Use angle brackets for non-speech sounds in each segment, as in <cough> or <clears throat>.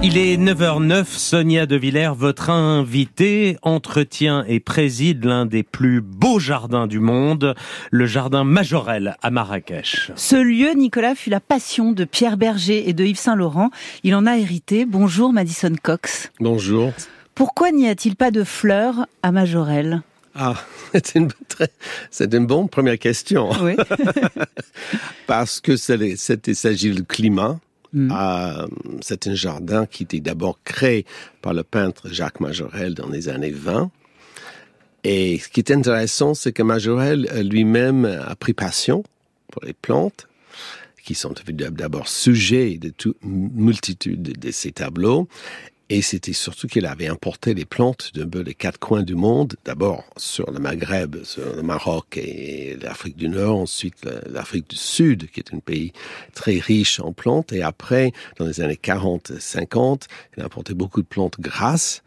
Il est 9h09, Sonia De Villers, votre invitée, entretient et préside l'un des plus beaux jardins du monde, le jardin Majorel à Marrakech. Ce lieu, Nicolas, fut la passion de Pierre Berger et de Yves Saint-Laurent. Il en a hérité. Bonjour Madison Cox. Bonjour. Pourquoi n'y a-t-il pas de fleurs à Majorel ah, <laughs> c'est une, très, c'est une bonne première question. Oui. <laughs> Parce que c'est, il s'agit du climat. Mm. C'est un jardin qui était d'abord créé par le peintre Jacques Majorel dans les années 20. Et ce qui est intéressant, c'est que Majorel euh, lui-même a pris passion pour les plantes, qui sont d'abord sujets de toute multitude de ces tableaux. Et c'était surtout qu'il avait importé les plantes de les quatre coins du monde, d'abord sur le Maghreb, sur le Maroc et l'Afrique du Nord, ensuite l'Afrique du Sud, qui est un pays très riche en plantes, et après, dans les années 40-50, il a importé beaucoup de plantes grasses,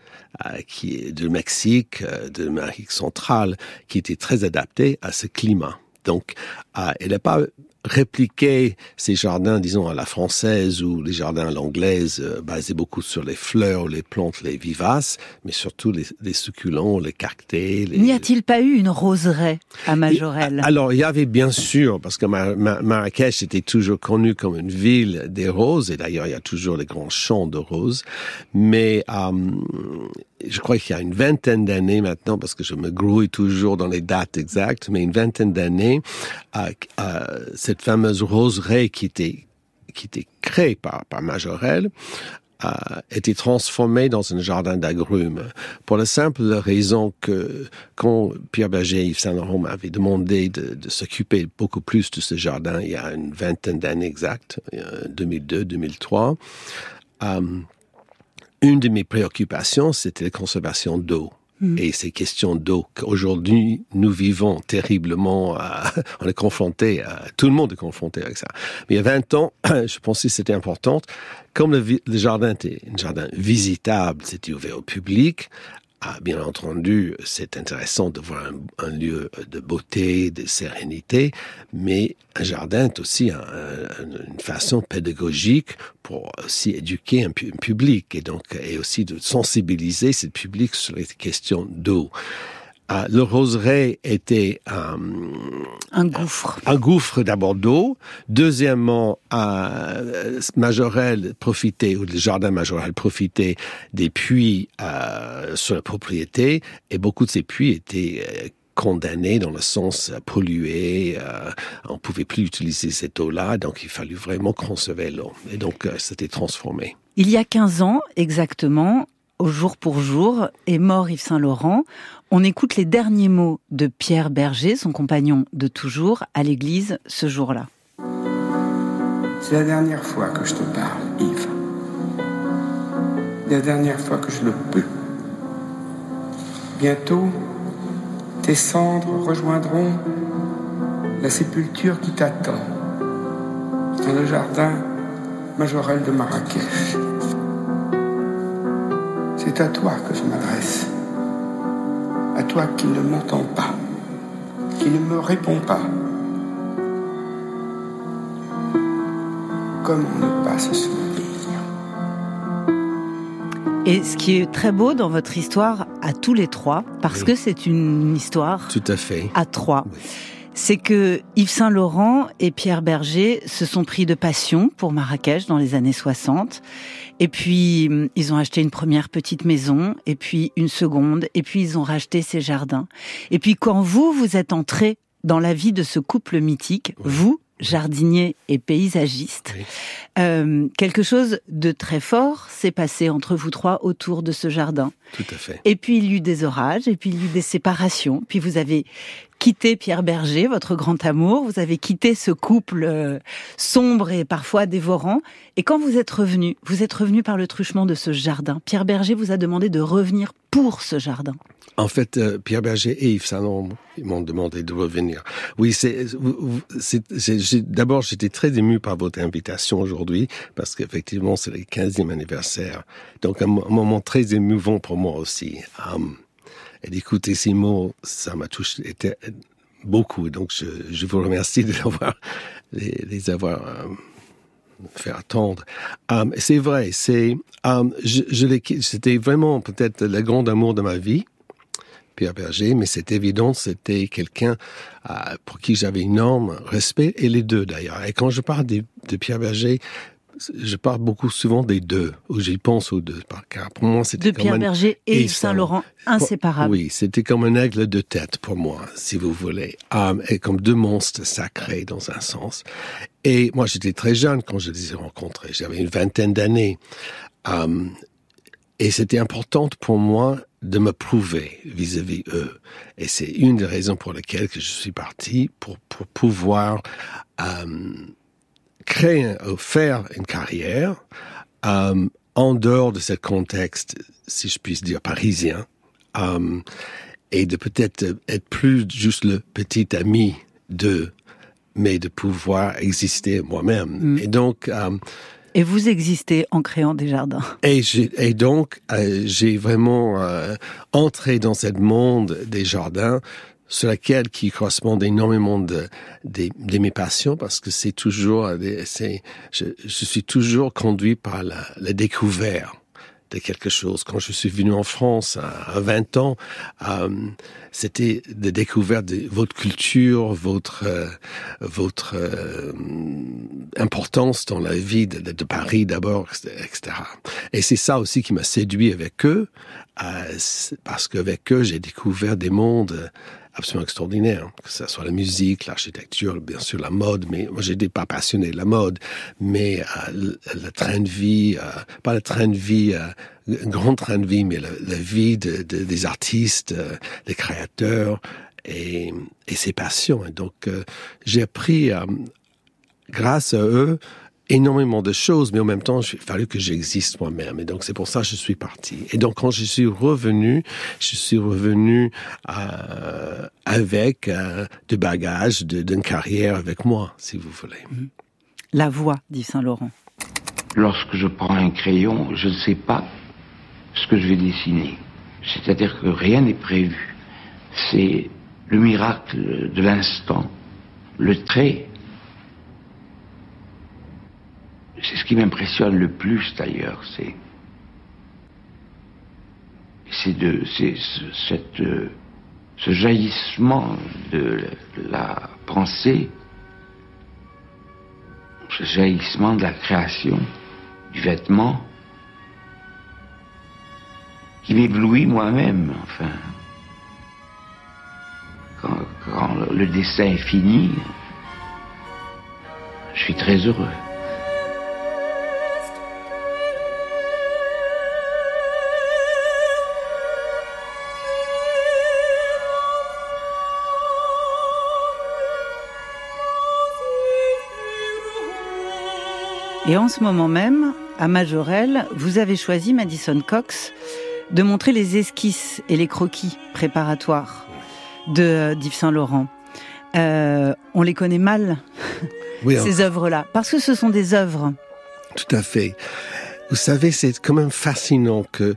euh, qui du Mexique, euh, de l'Amérique centrale, qui étaient très adaptées à ce climat. Donc, euh, il n'a pas répliquer ces jardins, disons, à la française ou les jardins à l'anglaise, euh, basés beaucoup sur les fleurs, les plantes, les vivaces, mais surtout les, succulents, les cactés. N'y a-t-il pas eu une roseraie? À Majorelle. Alors, il y avait bien sûr, parce que Marrakech était toujours connue comme une ville des roses, et d'ailleurs, il y a toujours les grands champs de roses, mais euh, je crois qu'il y a une vingtaine d'années maintenant, parce que je me grouille toujours dans les dates exactes, mais une vingtaine d'années, euh, euh, cette fameuse roseraie qui était, qui était créée par, par Majorel, a été transformée dans un jardin d'agrumes pour la simple raison que quand Pierre Berger et Yves Saint-Laurent m'avaient demandé de, de s'occuper beaucoup plus de ce jardin il y a une vingtaine d'années exactes, 2002-2003, euh, une de mes préoccupations, c'était la conservation d'eau. Hmm. Et ces questions d'eau qu'aujourd'hui nous vivons terriblement, <laughs> on est confronté, à, tout le monde est confronté avec ça. Mais il y a 20 ans, <clears throat> je pensais que c'était important. Comme le, jardin était un jardin visitable, c'était ouvert au public, ah, bien entendu, c'est intéressant de voir un, lieu de beauté, de sérénité, mais un jardin est aussi une façon pédagogique pour aussi éduquer un, public et donc et aussi de sensibiliser ce public sur les questions d'eau. Ah, le roseraie était euh, un gouffre. Un gouffre d'abord d'eau. Deuxièmement, euh, Majorel profitait, ou le jardin Majorel profitait des puits euh, sur la propriété, et beaucoup de ces puits étaient euh, condamnés dans le sens pollué. Euh, on pouvait plus utiliser cette eau-là, donc il fallut vraiment conserver l'eau. Et donc, c'était transformé. Il y a 15 ans exactement, au jour pour jour, est mort Yves Saint-Laurent. On écoute les derniers mots de Pierre Berger, son compagnon de toujours, à l'église ce jour-là. C'est la dernière fois que je te parle, Yves. La dernière fois que je le peux. Bientôt, tes cendres rejoindront la sépulture qui t'attend dans le jardin majorel de Marrakech. C'est à toi que je m'adresse. À toi qui ne m'entends pas, qui ne me réponds pas. Comment ne pas se souvenir? Et ce qui est très beau dans votre histoire à tous les trois, parce que c'est une histoire Tout à, fait. à trois, c'est que Yves Saint-Laurent et Pierre Berger se sont pris de passion pour Marrakech dans les années 60. Et puis, hum, ils ont acheté une première petite maison, et puis une seconde, et puis ils ont racheté ces jardins. Et puis quand vous, vous êtes entré dans la vie de ce couple mythique, vous, jardinier et paysagiste, euh, quelque chose de très fort s'est passé entre vous trois autour de ce jardin. Tout à fait. Et puis il y eut des orages, et puis il y eut des séparations, puis vous avez quitté Pierre Berger, votre grand amour, vous avez quitté ce couple euh, sombre et parfois dévorant, et quand vous êtes revenu, vous êtes revenu par le truchement de ce jardin. Pierre Berger vous a demandé de revenir pour ce jardin. En fait, euh, Pierre Berger et Yves Saint ils m'ont demandé de revenir. Oui, c'est, d'abord, j'étais très ému par votre invitation aujourd'hui, parce qu'effectivement, c'est le 15e anniversaire. Donc, un, moment très émouvant pour moi aussi. Um, et d'écouter ces mots, ça m'a touché beaucoup. Donc, je, vous remercie de les, avoir faire attendre. Um, c'est vrai, c'est, je c'était vraiment peut-être le grand amour de ma vie. Pierre Berger, mais c'est évident, c'était quelqu'un euh, pour qui j'avais énorme respect, et les deux d'ailleurs. Et quand je parle de, de Pierre Berger, je parle beaucoup souvent des deux, ou j'y pense aux deux. Car pour moi, c'était de Pierre Berger et, Saint-Laurent, inséparables. Oui, c'était comme un aigle de tête pour moi, si vous voulez, um, et comme deux monstres sacrés dans un sens. Et moi, j'étais très jeune quand je les ai rencontrés. J'avais une vingtaine d'années. Um, et c'était important pour moi de me prouver vis-à-vis eux. Et c'est une des raisons pour lesquelles que je suis parti pour, pour pouvoir um, créer, faire une carrière um, en dehors de ce contexte, si je puis dire, parisien, um, et de peut-être être plus juste le petit ami d'eux, mais de pouvoir exister moi-même. Mm. Et donc, um, et vous existez en créant des jardins. Et, et donc, euh, j'ai vraiment euh, entré dans ce monde des jardins sur laquelle qui correspond énormément de, de, de, mes passions parce que c'est toujours, c'est, je, je, suis toujours conduit par la, la découverte de quelque chose. Quand je suis venu en France à, 20 ans, euh, c'était de découvrir de, votre culture, votre euh, votre euh, importance dans la vie de, de, Paris d'abord, etc. Et c'est ça aussi qui m'a séduit avec eux, euh, parce qu'avec eux j'ai découvert des mondes absolument extraordinaire, hein. que ce soit la musique, l'architecture, bien sûr la mode, mais moi j'étais pas passionné de la mode, mais euh, le, le, train de vie, euh, pas le train de vie, euh, un grand train de vie, mais la, vie de, de, des artistes, euh, des créateurs et, et ses passions. Et donc euh, j'ai appris, euh, grâce à eux, énormément de choses, mais en même temps, il fallu que j'existe moi-même. Et donc, c'est pour ça que je suis parti. Et donc, quand je suis revenu, je suis revenu euh, avec euh, de bagages d'une carrière avec moi, si vous voulez. Mhm. La voix, dit Saint-Laurent. Lorsque je prends un crayon, je ne sais pas ce que je vais dessiner. C'est-à-dire que rien n'est prévu. C'est le miracle de l'instant. Le trait c'est ce qui m'impressionne le plus d'ailleurs, c'est cette ce jaillissement de la pensée, ce jaillissement de la création du vêtement qui m'éblouit moi-même, enfin. Quand, quand le dessin est fini, je suis très heureux. Et en ce moment même, à Majorelle, vous avez choisi, Madison Cox, de montrer les esquisses et les croquis préparatoires de d'Yves Saint-Laurent. Euh, on les connaît mal, oui, <laughs> ces œuvres-là, parce que ce sont des œuvres. Tout à fait. Vous savez, c'est quand même fascinant que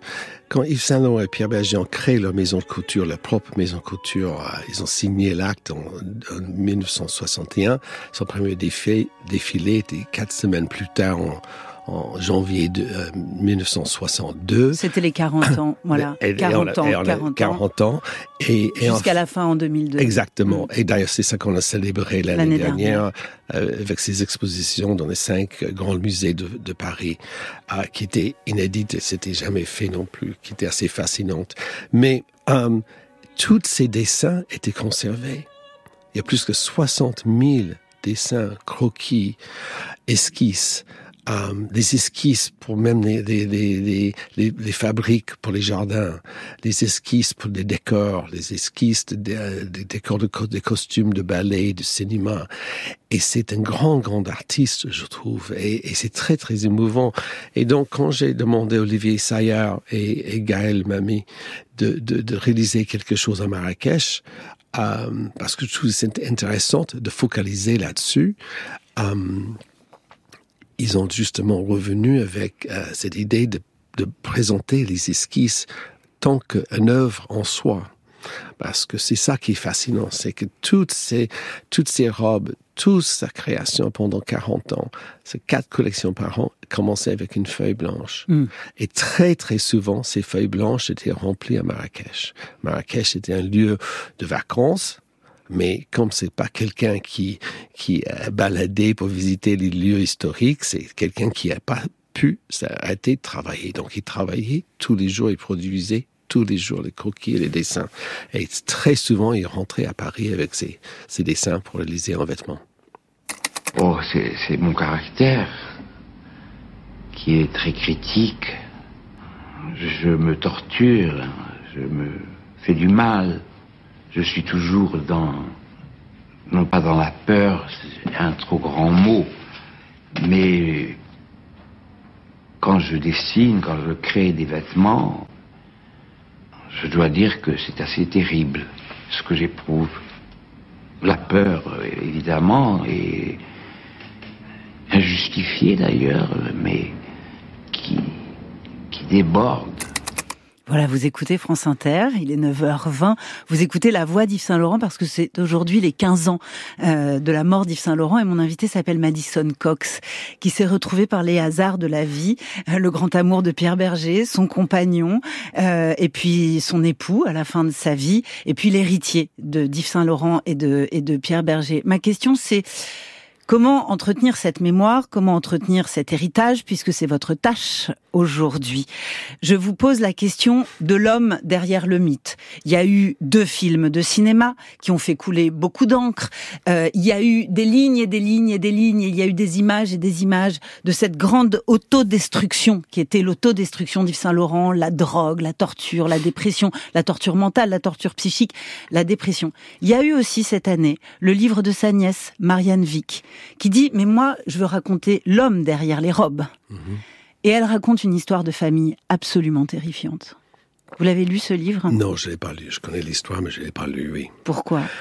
quand Yves Saint Laurent et Pierre Berger ont créé leur maison de couture, leur propre maison de couture, euh, ils ont signé l'acte en, en, 1961. Son premier défilé, était quatre semaines plus tard en janvier de, euh, 1962. C'était les 40 ans, <coughs> voilà. Et, 40 et on a, ans, et on a 40, 40 ans. Et, et Jusqu'à en... la fin en 2002. Exactement. Mm. Et d'ailleurs, c'est ça qu'on a célébré l'année dernière, dernière. Euh, avec ces expositions dans les cinq grands musées de, de Paris, euh, qui étaient inédites, c'était jamais fait non plus, qui étaient assez fascinantes. Mais tous ces dessins étaient conservés. Il y a plus que 60 000 dessins, croquis, esquisses, euh, des esquisses pour même les, les, les, les, les fabriques pour les jardins, les esquisses pour des décors, les esquisses des de, décors de, costumes de ballet, de cinéma. Et c'est un grand, grand artiste, je trouve. Et, et c'est très, très émouvant. Et donc, quand j'ai demandé à Olivier Saillard et, et Gaël Mami de, de, de réaliser quelque chose à Marrakech, euh, parce que je trouve c'est intéressant de focaliser là-dessus, euh, ils ont justement revenu avec euh, cette idée de, de, présenter les esquisses tant qu'une œuvre en soi. Parce que c'est ça qui est fascinant, c'est que toutes ces, toutes ces robes, toute sa création pendant 40 ans, ces quatre collections par an, commençaient avec une feuille blanche. Mm. Et très, très souvent, ces feuilles blanches étaient remplies à Marrakech. Marrakech était un lieu de vacances, mais comme c'est pas quelqu'un qui qui a baladé pour visiter les lieux historiques, c'est quelqu'un qui a pas pu s'arrêter de travailler. Donc il travaillait tous les jours, il produisait tous les jours les croquis et les dessins. Et très souvent, il rentrait à Paris avec ses, ses dessins pour les liser en vêtements. Oh, c'est mon caractère qui est très critique. Je me torture, je me fais du mal. Je suis toujours dans, non pas dans la peur, c'est un trop grand mot, mais quand je dessine, quand je crée des vêtements, je dois dire que c'est assez terrible ce que j'éprouve. La peur, évidemment, et injustifiée d'ailleurs, mais qui, qui déborde. Voilà, vous écoutez France Inter, il est 9h20. Vous écoutez la voix d'Yves Saint-Laurent parce que c'est aujourd'hui les 15 ans euh, de la mort d'Yves Saint-Laurent et mon invité s'appelle Madison Cox, qui s'est retrouvé par les hasards de la vie, euh, le grand amour de Pierre Berger, son compagnon, euh, et puis son époux à la fin de sa vie, et puis l'héritier de d'Yves Saint-Laurent et de, et de Pierre Berger. Ma question c'est... Comment entretenir cette mémoire? Comment entretenir cet héritage puisque c'est votre tâche aujourd'hui? Je vous pose la question de l'homme derrière le mythe. Il y a eu deux films de cinéma qui ont fait couler beaucoup d'encre. Euh, il y a eu des lignes et des lignes et des lignes. il y a eu des images et des images de cette grande autodestruction qui était l'autodestruction d'Yves Saint-Laurent, la drogue, la torture, la dépression, la torture mentale, la torture psychique, la dépression. Il y a eu aussi cette année le livre de sa nièce, Marianne Vick qui dit mais moi je veux raconter l'homme derrière les robes. Et elle raconte une histoire de famille absolument terrifiante. Vous l'avez lu ce livre? Non, je l'ai pas lu. Je connais l'histoire, mais je l'ai pas lu. Oui. Pourquoi? <clears throat>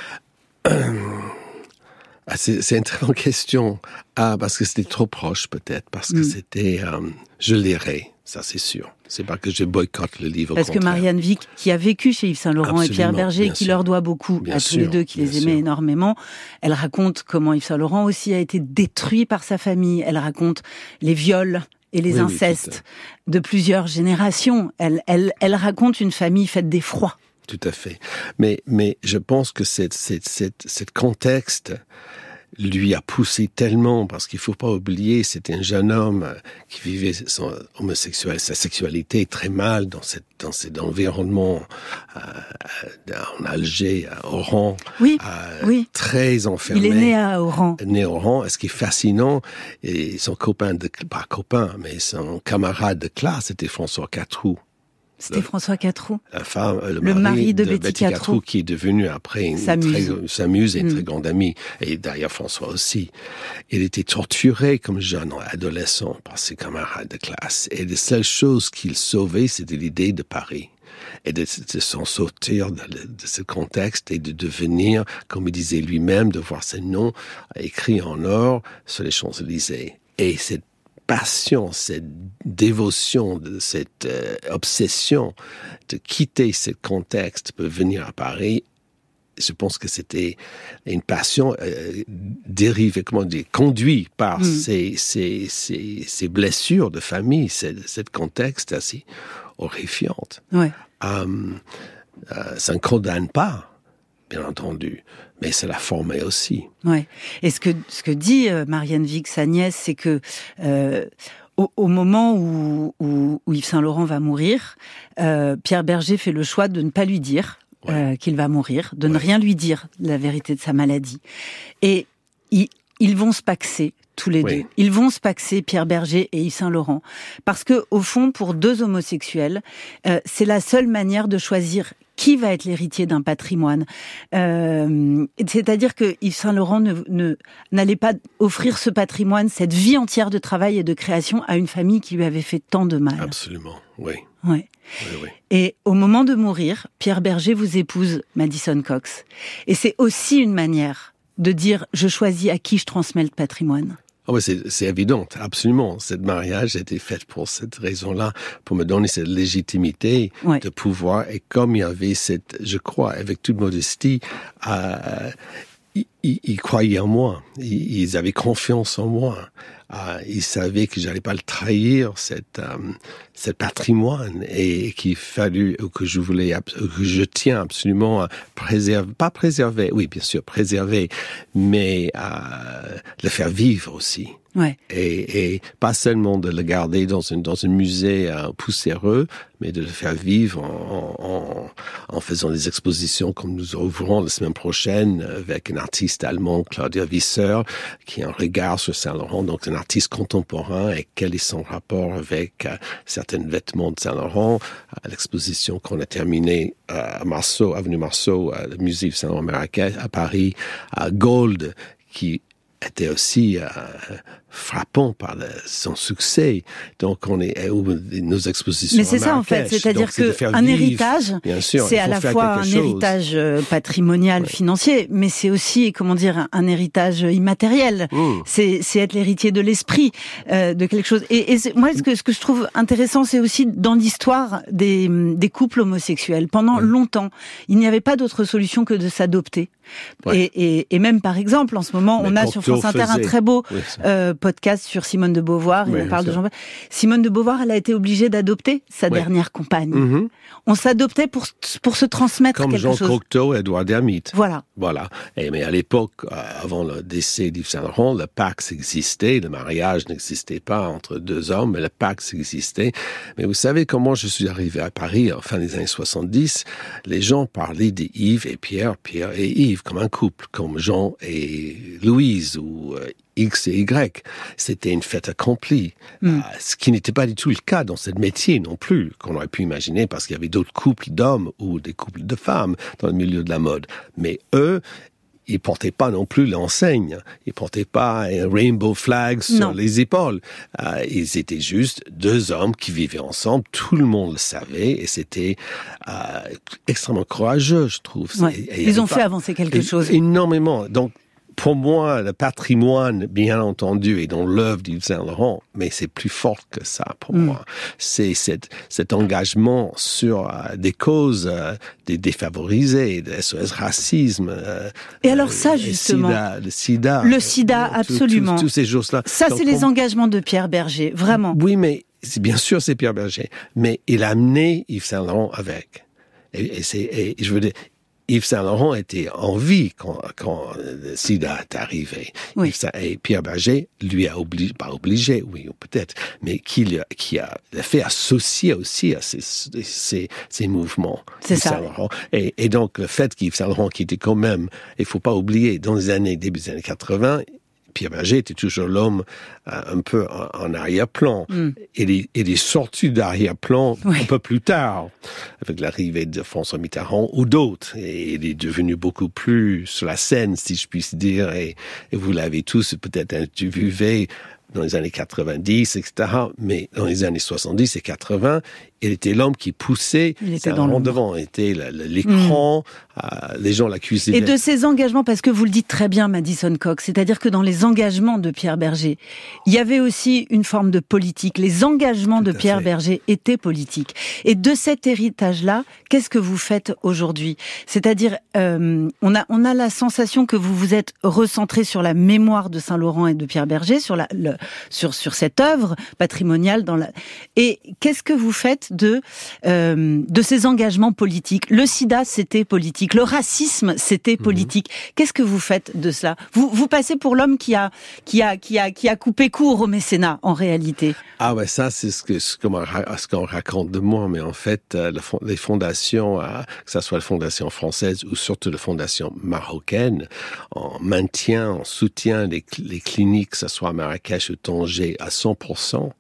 Ah, c'est une très bonne question. Ah, parce que c'était trop proche, peut-être. Parce que Mm. c'était. euh, je lirai, ça c'est sûr. C'est pas que je boycotte le livre. Parce que. Marianne Vick, qui a vécu chez Yves Saint-Laurent et Pierre Berger, qui sûr. leur doit beaucoup Bien à tous sûr, les deux, qui les aimait sûr. énormément, elle raconte comment Yves Saint-Laurent aussi a été détruit par sa famille. Elle raconte les viols et les Oui, oui, incestes de plusieurs générations. Elle, elle, elle raconte une famille faite d'effroi. Tout à fait. Mais, mais je pense que cette, cette, cette contexte lui a poussé tellement, parce qu'il faut pas oublier, c'était un jeune homme euh, qui vivait son homosexuel, sa sexualité très mal dans cette, dans cet environnement euh, euh, en Alger, à Oran, Oui, euh, oui. très enfermé. Il est né à Oran. né rang. Et ce qui est fascinant, et son copain de, pas copain, mais son camarade de classe était François Catrou. C'était François Catrou. La femme, le, Le mari de Betty Catrou. Catrou, qui est devenu après une S'amuse. très, s'amuse et une Mm. très grande amie. Et d'ailleurs François aussi. Il était torturé comme jeune adolescent par ses camarades de classe. Et la seule chose qu'il sauvait, c'était l'idée de Paris. Et de, de s'en sortir de, de ce contexte et de devenir, comme il disait lui-même, de voir ses noms écrits en or sur les Champs-Élysées. Et cette passion, cette dévotion, cette euh, obsession de quitter ce contexte pour venir à Paris, je pense que c'était une passion euh, dérivée, comment dire, conduite par Mm. ces, ces, ces, ces blessures de famille, ce contexte assez horrifiante. Ouais. Euh, euh, ça ne condamne pas, bien entendu, mais ça l'a formé aussi. Ouais. Et ce que ce que dit euh, Marianne Vick, sa nièce, c'est que euh, au, au moment où, où, où Yves Saint Laurent va mourir, euh, Pierre Berger fait le choix de ne pas lui dire euh, qu'il va mourir, de ne rien lui dire de la vérité de sa maladie, et ils, ils vont se paxer tous les Oui. deux. Ils vont se paxer Pierre Berger et Yves Saint Laurent parce que au fond, pour deux homosexuels, euh, c'est la seule manière de choisir qui va être l'héritier d'un patrimoine. Euh, C'est-à-dire que Yves Saint Laurent ne ne- n'allait pas offrir ce patrimoine, cette vie entière de travail et de création à une famille qui lui avait fait tant de mal. Absolument, oui. Ouais. oui, oui. Et au moment de mourir, Pierre Berger vous épouse Madison Cox. Et c'est aussi une manière de dire je choisis à qui je transmets le patrimoine. Ah ouais, c'est c'est évident, absolument. Ce mariage a été fait pour cette raison-là, pour me donner cette légitimité de pouvoir. Et comme il y avait cette, je crois, avec toute modestie, euh, il- ils, ils croyaient en moi, ils, ils avaient confiance en moi. Ah, ils savaient que j'allais pas le trahir, cette, euh, cette patrimoine, et qu'il fallu que je voulais, que je tiens absolument à préserver, pas préserver, oui, bien sûr, préserver, mais à le faire vivre aussi. Ouais. Et, et pas seulement de le garder dans un, dans un musée euh, poussiéreux, mais de le faire vivre en, en, en faisant des expositions comme nous ouvrons la semaine prochaine avec un artiste allemand, Claudia Visser, qui a un regard sur Saint-Laurent, donc un artiste contemporain et quel est son rapport avec euh, certains vêtements de Saint-Laurent. Euh, L'exposition qu'on a terminée euh, à Marceau, avenue Marceau, euh, le musée Saint-Laurent à Paris, à Gold, qui était aussi frappant par son succès. Donc, on est ou nos expositions. Mais c'est ça en fait, c'est-à-dire Donc, c'est de que faire un vivre. héritage, c'est à la fois un chose. héritage euh, patrimonial, financier, mais c'est aussi, comment dire, un, héritage immatériel. Mmh. C'est être l'héritier de l'esprit euh, de quelque chose. Et, et c'est- moi, ce que ce que je trouve intéressant, c'est aussi dans l'histoire des des couples homosexuels. Pendant longtemps, il n'y avait pas d'autre solution que de s'adopter. Ouais. Et, et, et même par exemple, en ce moment, Mais on a sur France Inter un très beau Oui, euh, podcast sur Simone de Beauvoir. et on parle de. Jean. Simone de Beauvoir, elle a été obligée d'adopter sa Ouais. dernière compagne. Mhm. On s'adoptait pour pour se transmettre Comme quelque Jean chose. Cocteau et Edouard Dermite. Voilà. Voilà. Et, mais à l'époque, euh, avant le décès d'Yves Saint Laurent, le Pax existait, le mariage n'existait pas entre deux hommes, mais le Pax existait. Mais vous savez comment je suis arrivé à Paris en fin des années 70 Les gens parlaient d'Yves et Pierre, Pierre et Yves comme un couple, comme Jean et Louise ou euh, X et Y. C'était une fête accomplie, Mm. Euh, ce qui n'était pas du tout le cas dans ce métier non plus, qu'on aurait pu imaginer parce qu'il y avait d'autres couples d'hommes ou des couples de femmes dans le milieu de la mode. Mais eux, ils portaient pas non plus l'enseigne. Ils portaient pas un rainbow flag sur Non. les épaules. Euh, ils étaient juste deux hommes qui vivaient ensemble. Tout le monde le savait et c'était euh, extrêmement courageux, je trouve. Ouais. Et- et il y Ils ont fait avancer quelque chose. Énormément. Donc, pour moi, le patrimoine, bien entendu, est dans l'œuvre d'Yves Saint Laurent, mais c'est plus fort que ça pour Mm. moi. C'est cet, cet engagement sur euh, des causes euh, des défavorisés, de SOS racisme. euh, Et alors ça, euh, justement, sida, le sida. le sida, tout- absolument. Tous, ces choses-là. Ça, c'est les engagements de Pierre Berger, vraiment. oui, mais bien sûr, c'est Pierre Berger. Mais il a amené Yves Saint Laurent avec. Et, et c'est, et je veux dire, Yves Saint Laurent était en vie quand, quand le sida est arrivé. Oui. Yves Saint- et Pierre Berger lui a obligé, pas obligé, oui, ou peut-être, mais qui, qui a fait associer aussi à ces, ces, ces mouvements. C'est Yves ça. Saint Laurent. Et, et donc, le fait qu'Yves Saint Laurent, qui était quand même, il faut pas oublier, dans les années, début des années 80, Pierre Berger était toujours l'homme euh, un peu en, en arrière-plan. Mm. Il, est, il est sorti d'arrière-plan Oui. un peu plus tard, avec l'arrivée de François Mitterrand ou d'autres. Et il est devenu beaucoup plus sur la scène, si je puis dire. Et, et vous l'avez tous peut-être interviewé dans les années 90, etc. Mais dans les années 70 et 80, il était l'homme qui poussait Il était dans devant. Il était l'écran, euh, les gens l'accusaient. Et de ces engagements, parce que vous le dites très bien, Madison Cox, c'est-à-dire que dans les engagements de Pierre Berger, il y avait aussi une forme de politique. Les engagements de Pierre fait. Berger étaient politiques. Et de cet héritage-là, qu'est-ce que vous faites aujourd'hui? C'est-à-dire, euh, on a on a la sensation que vous vous êtes recentré sur la mémoire de Saint Laurent et de Pierre Berger, sur la le- sur sur cette œuvre patrimoniale dans la. Et qu'est-ce que vous faites de euh, de ces engagements politiques Le SIDA, c'était politique. Le racisme, c'était Mhm. politique. Qu'est-ce que vous faites de cela? Vous vous passez pour l'homme qui a qui a qui a qui a coupé court au mécénat en réalité. Ah ouais, ça c'est ce que ce qu'on qu'on raconte de moi, mais en fait, euh, les fondations, euh, que ce soit la fondation française ou surtout la fondation marocaine, on maintient, on soutient les, les cliniques, que ce soit à Marrakech ou Tanger, à 100%,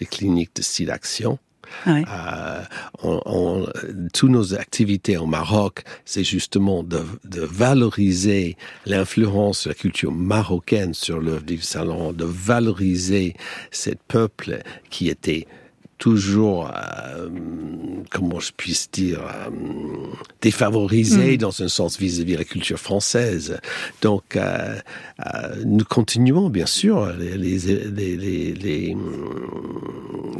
les cliniques de style action. Euh, on, on, toutes nos activités au Maroc, c'est justement de, de valoriser l'influence de la culture marocaine sur l'œuvre Saint Laurent, de valoriser ce peuple qui était toujours, euh, comment je puisse dire, euh, défavorisé dans un sens vis-à-vis de la culture française. Donc, euh, euh, nous continuons, bien sûr, les, les, les, les, les,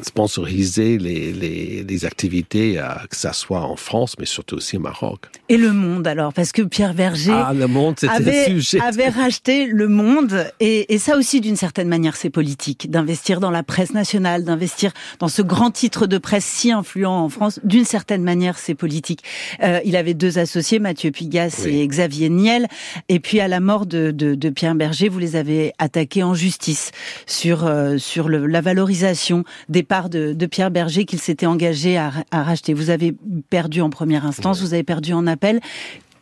sponsoriser les, activités, que ça soit en France, mais surtout aussi au Maroc. Et le Monde alors, parce que Pierre Berger ah, le monde, avait, sujet. avait racheté le Monde, et, et ça aussi d'une certaine manière c'est politique, d'investir dans la presse nationale, d'investir dans ce grand titre de presse si influent en France, d'une certaine manière c'est politique. Euh, il avait deux associés, Mathieu Pigas et Xavier Niel, et puis à la mort de, de, de Pierre Berger, vous les avez attaqués en justice sur, euh, sur le, la valorisation des parts de, de Pierre Berger qu'il s'était engagé à, à, racheter. Vous avez perdu en première instance, vous avez perdu en appel.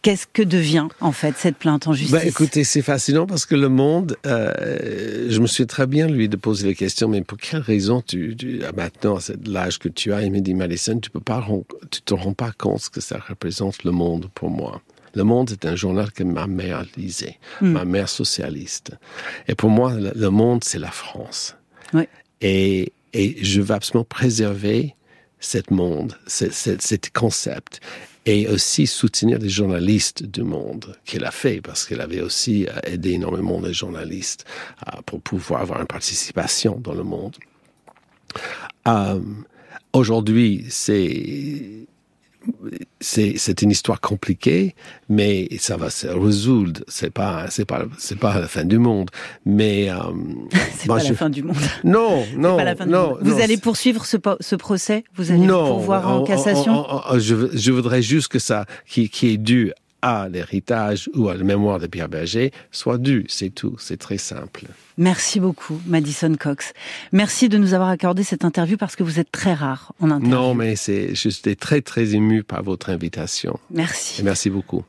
Qu'est-ce que devient en fait cette plainte en justice? Ben, Écoutez, c'est fascinant parce que le monde, euh, je me suis très bien lui de poser la question, mais pour quelle raison tu, tu maintenant à l'âge que tu as, il me dit Madison, tu peux pas, tu te rends pas compte que ça représente le monde pour moi? Le Monde est un journal que ma mère lisait, mm. ma mère socialiste. Et pour moi, le, Monde, c'est la France. Oui. Et, et je veux absolument préserver cet monde, cet concept et aussi soutenir les journalistes du monde qu'elle a fait parce qu'elle avait aussi aidé énormément les journalistes uh, pour pouvoir avoir une participation dans le monde. Um, Aujourd'hui, c'est c'est une histoire compliquée, mais ça va se résoudre. C'est pas c'est pas c'est pas la fin du monde, mais euh, <laughs> <laughs> c'est pas je... la fin du monde. Non, non, pas la fin non, du Vous non, allez poursuivre ce, ce procès? Vous allez non, pourvoir en on, cassation? on, on, je, je voudrais juste que ça qui, qui est dû à l'héritage ou à la mémoire de Pierre Berger soit dû. C'est tout. C'est très simple. Merci beaucoup, Madison Cox. Merci de nous avoir accordé cette interview parce que vous êtes très rare en interview. Non, mais c'est, j'étais très, très ému par votre invitation. Merci. Et merci beaucoup.